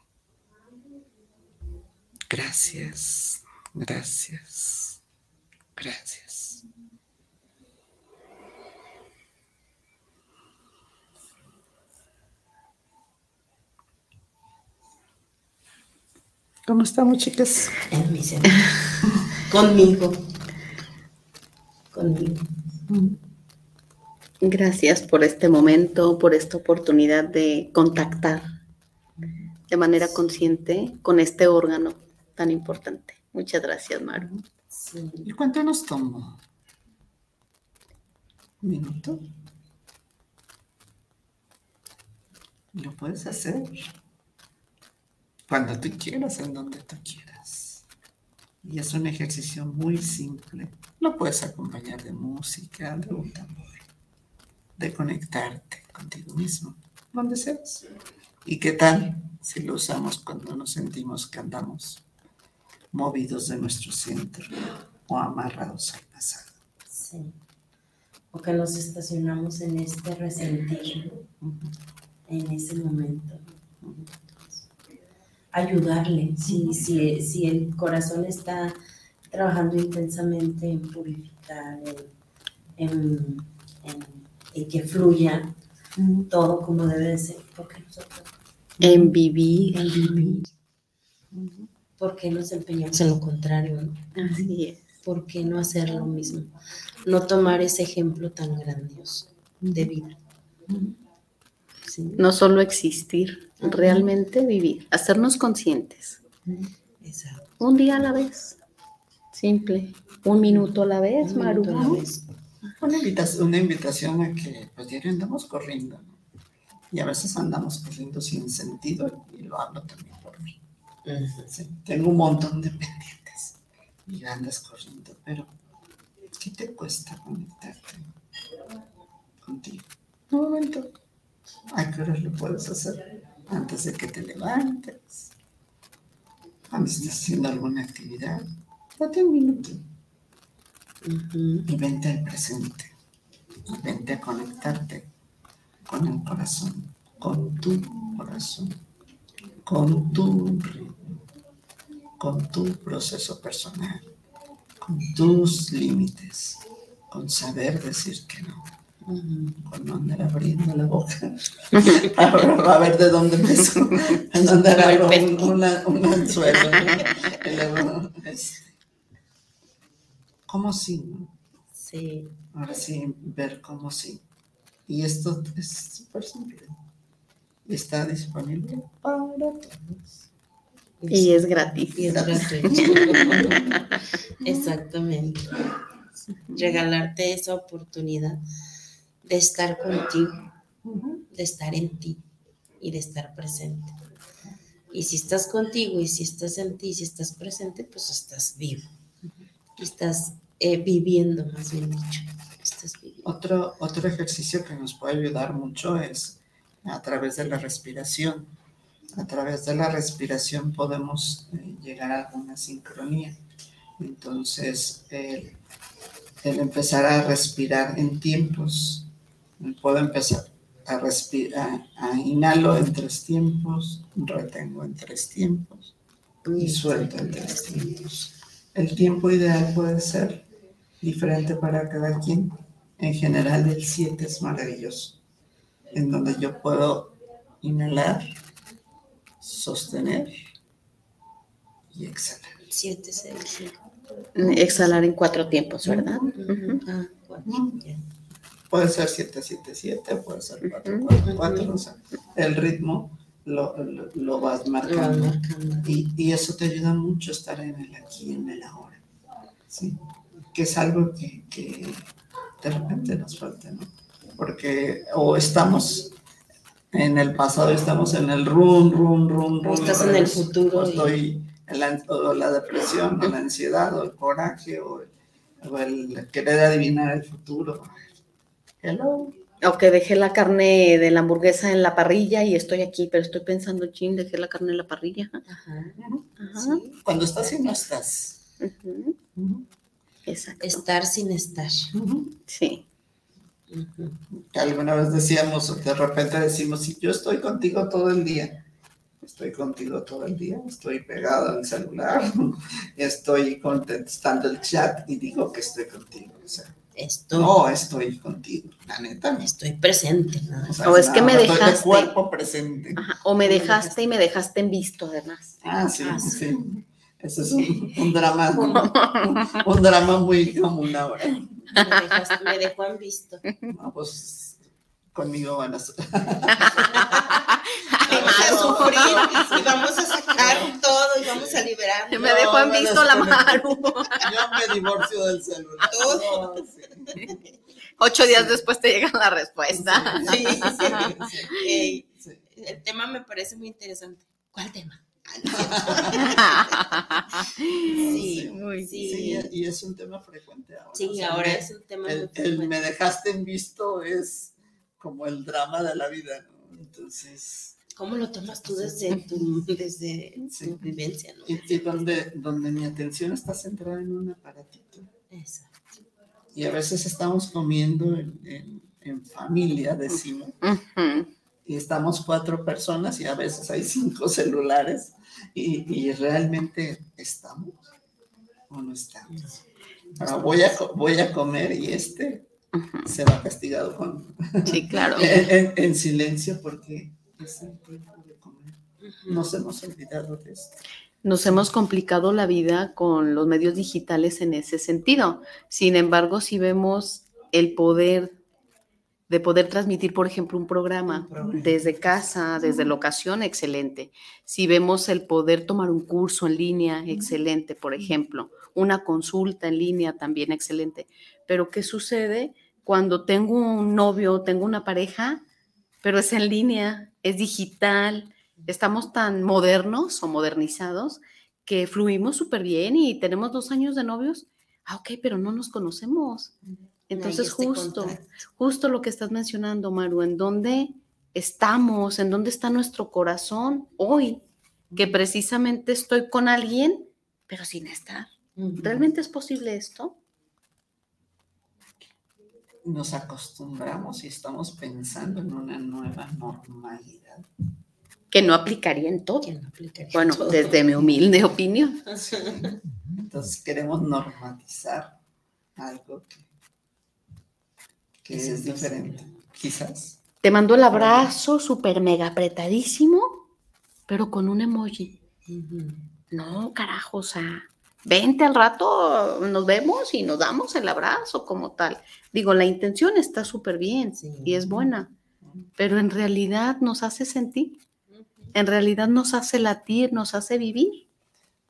Gracias, gracias, gracias. ¿Cómo estamos, chicas? En mi Conmigo. Conmigo. Gracias por este momento, por esta oportunidad de contactar de manera consciente con este órgano tan importante. Muchas gracias, Maru. ¿Y cuánto nos tomó? ¿Un minuto? Lo puedes hacer cuando tú quieras, en donde tú quieras. Y es un ejercicio muy simple. Lo puedes acompañar de música, de un tambor, de conectarte contigo mismo, donde seas. ¿Y qué tal si lo usamos cuando nos sentimos que andamos movidos de nuestro centro o amarrados al pasado? Sí. O que nos estacionamos en este resentir, en ese momento. Ayudarle, si, si, si el corazón está trabajando intensamente en purificar, en, en, que fluya todo como debe de ser, porque nosotros en vivir. En vivir. ¿Por qué nos empeñamos en lo contrario? Así es. ¿Por qué no hacer lo mismo? No tomar ese ejemplo tan grandioso de vida. No solo existir, realmente vivir, hacernos conscientes. Exacto. Un día a la vez. Simple. Un minuto a la vez, Maru. Una, invitación, una invitación a que pues diario andamos corriendo. Y a veces andamos corriendo sin sentido y lo hablo también por mí. tengo un montón de pendientes y andas corriendo, pero ¿qué te cuesta conectarte contigo? Un momento. ¿A qué horas lo puedes hacer? Antes de que te levantes. Cuando estés haciendo alguna actividad. Date un minuto. Y vente al presente. Y vente a conectarte con el corazón, con tu corazón, con tu ritmo, con tu proceso personal, con tus límites, con saber decir que no, con no andar abriendo la boca. Ahora a ver de dónde empezó, en dónde agarró un, un, anzuelo. ¿Cómo sí? Sí. Ahora sí, ver cómo sí. Y esto es súper simple. Está disponible para todos. Y es gratis. Y es Exactamente. Regalarte esa oportunidad de estar contigo, de estar en ti y de estar presente. Y si estás contigo y si estás en ti, si estás presente, pues estás vivo. estás eh, viviendo, más bien dicho. Otro, otro ejercicio que nos puede ayudar mucho es a través de la respiración. A través de la respiración podemos eh, llegar a una sincronía. Entonces, el, empezar a respirar en tiempos, puedo empezar a respirar, a inhalo en tres tiempos, retengo en tres tiempos y suelto en tres tiempos. El tiempo ideal puede ser diferente para cada quien. En general, el 7 es maravilloso, en donde yo puedo inhalar, sostener y exhalar. 7 es Exhalar en cuatro tiempos, ¿verdad? Ah, puede ser 7, 7, 7, puede ser 4, 4, 4. O sea, el ritmo lo, lo, vas marcando. Y, y, eso te ayuda mucho a estar en el aquí, en el ahora. ¿sí? que es algo que, que de repente nos falta, ¿no? Porque o estamos en el pasado, estamos en el run, run, run, run. estás en el futuro. O estoy en la, o la depresión, o la ansiedad, o el coraje, o, el querer adivinar el futuro. Hello. O que dejé la carne de la hamburguesa en la parrilla y estoy aquí, pero estoy pensando, ching, dejé la carne en la parrilla. Ajá. Ajá. Cuando estás y no estás. Estar sin estar. Sí. Alguna vez decíamos, de repente decimos, si yo estoy contigo todo el día, estoy contigo todo el día, estoy pegado al celular, estoy contestando el chat y digo que estoy contigo. Estoy, no, estoy contigo, la neta. Estoy presente. O, es que me dejaste. De cuerpo presente. o me dejaste y me dejaste en visto, además. Ah, sí, ah, sí. Ese es un, drama, un, drama muy común ahora. Me, me dejó en visto. No, pues conmigo van a... vamos a sufrir y vamos a sacar todo y vamos a liberar. Me dejó en visto la Maru. Yo me divorcio del celular. Ocho días después te llega la respuesta. Sí, sí, El tema me parece muy interesante. ¿Cuál tema? sí, muy, sí. y es un tema frecuente ahora. Sí, ahora es un tema el, frecuente. me dejaste en visto es como el drama de la vida, ¿no? Entonces... ¿Cómo lo tomas tú desde tu, desde tu vivencia, no? Y, donde, donde mi atención está centrada en un aparatito. Exacto. Y a veces estamos comiendo en, en, familia, decimos. Y estamos cuatro personas y a veces hay cinco celulares y, y realmente estamos o no estamos. Ahora voy a, voy a comer y este se va castigado con... Sí, claro. en, silencio porque es el tiempo de comer. Nos hemos olvidado de esto. Nos hemos complicado la vida con los medios digitales en ese sentido. Sin embargo, si vemos el poder de poder transmitir, por ejemplo, un programa, desde casa, desde la ocasión, excelente. Si vemos el poder tomar un curso en línea, excelente, por ejemplo. Una consulta en línea, también excelente. Pero ¿qué sucede cuando tengo un novio, tengo una pareja, pero es en línea, es digital? Estamos tan modernos o modernizados que fluimos súper bien y tenemos dos años de novios. Ah, ok, pero no nos conocemos. Entonces, justo, justo lo que estás mencionando, Maru, ¿en dónde estamos? ¿En dónde está nuestro corazón hoy? Que precisamente estoy con alguien, pero sin estar. ¿Realmente es posible esto? Nos acostumbramos y estamos pensando en una nueva normalidad. Que no aplicaría en todo. bueno, desde mi humilde opinión. Entonces queremos normatizar algo que es diferente, quizás. Te mandó el abrazo súper mega apretadísimo, pero con un emoji. No, carajo, o sea, vente al rato, nos vemos y nos damos el abrazo como tal. Digo, la intención está súper bien y es buena, pero en realidad nos hace sentir, en realidad nos hace latir, nos hace vivir.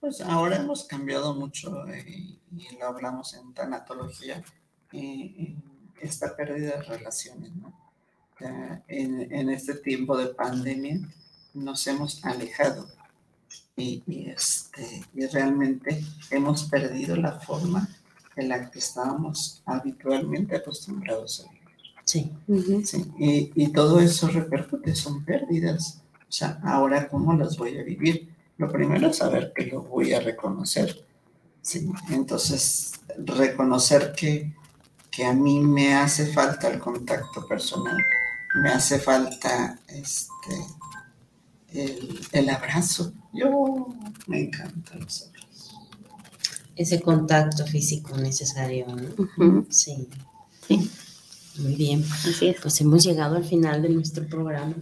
Pues ahora hemos cambiado mucho eh, y lo hablamos en tanatología. Eh, esta pérdida de relaciones, ¿no? en, este tiempo de pandemia nos hemos alejado y, este, y realmente hemos perdido la forma en la que estábamos habitualmente acostumbrados a vivir. Sí. sí. Y, y, todo eso repercute, son pérdidas. O sea, ahora cómo las voy a vivir. Lo primero es saber que lo voy a reconocer. Sí. Entonces, reconocer que que a mí me hace falta el contacto personal, me hace falta este el, abrazo. Yo me encanta los abrazos. Ese contacto físico necesario, ¿no? Sí. Sí. Muy bien. Así Pues hemos llegado al final de nuestro programa.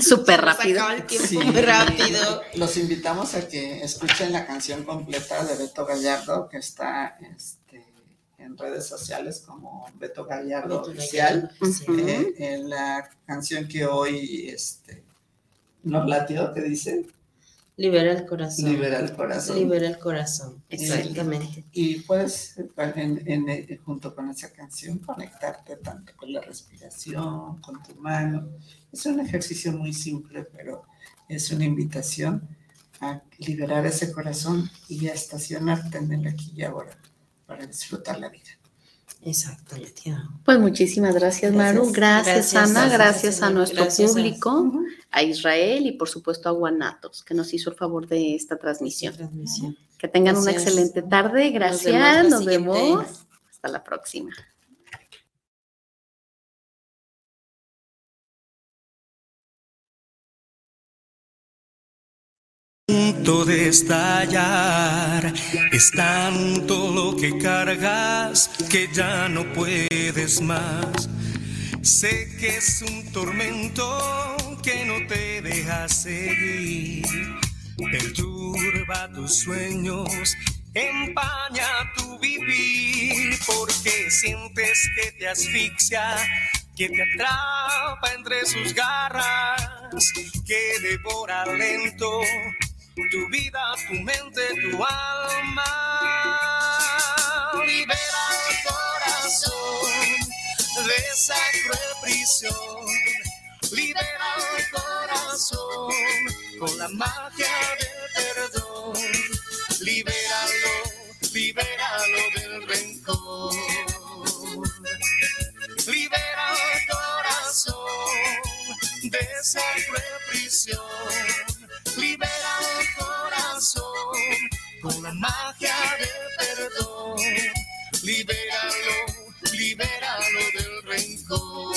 Súper rápido. muy rápido. Los invitamos a que escuchen la canción completa de Beto Gallardo, que está este, en redes sociales como Beto Gallardo Oficial. Eh, en la canción que hoy este, nos latió, ¿qué dice? Libera el corazón. Libera el corazón. Libera el corazón, exactamente. y puedes, en, junto con esa canción, conectarte tanto con la respiración, con tu mano. Es un ejercicio muy simple, pero es una invitación a liberar ese corazón y a estacionarte en el aquí y ahora para disfrutar la vida. Exacto, Pues muchísimas gracias, Maru. Gracias, Ana. Gracias, a nuestro público, a... Israel y por supuesto a Guanatos, que nos hizo el favor de esta transmisión. Que tengan una excelente tarde. Gracias. Nos vemos. Hasta la próxima. De estallar. Es tanto lo que cargas que ya no puedes más. Sé que es un tormento que no te deja seguir. Perturba tus sueños empaña tu vivir porque sientes que te asfixia, que te atrapa entre sus garras, que devora lento tu vida, tu mente, tu alma. Libera el corazón de esa cruel prisión. Libera el corazón con la magia del perdón. Libéralo, libéralo del rencor. Libera el corazón de esa cruel prisión libera con la magia del perdón. Libéralo, libéralo del rencor.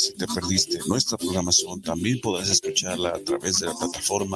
Si te perdiste nuestra programación, también podrás escucharla a través de la plataforma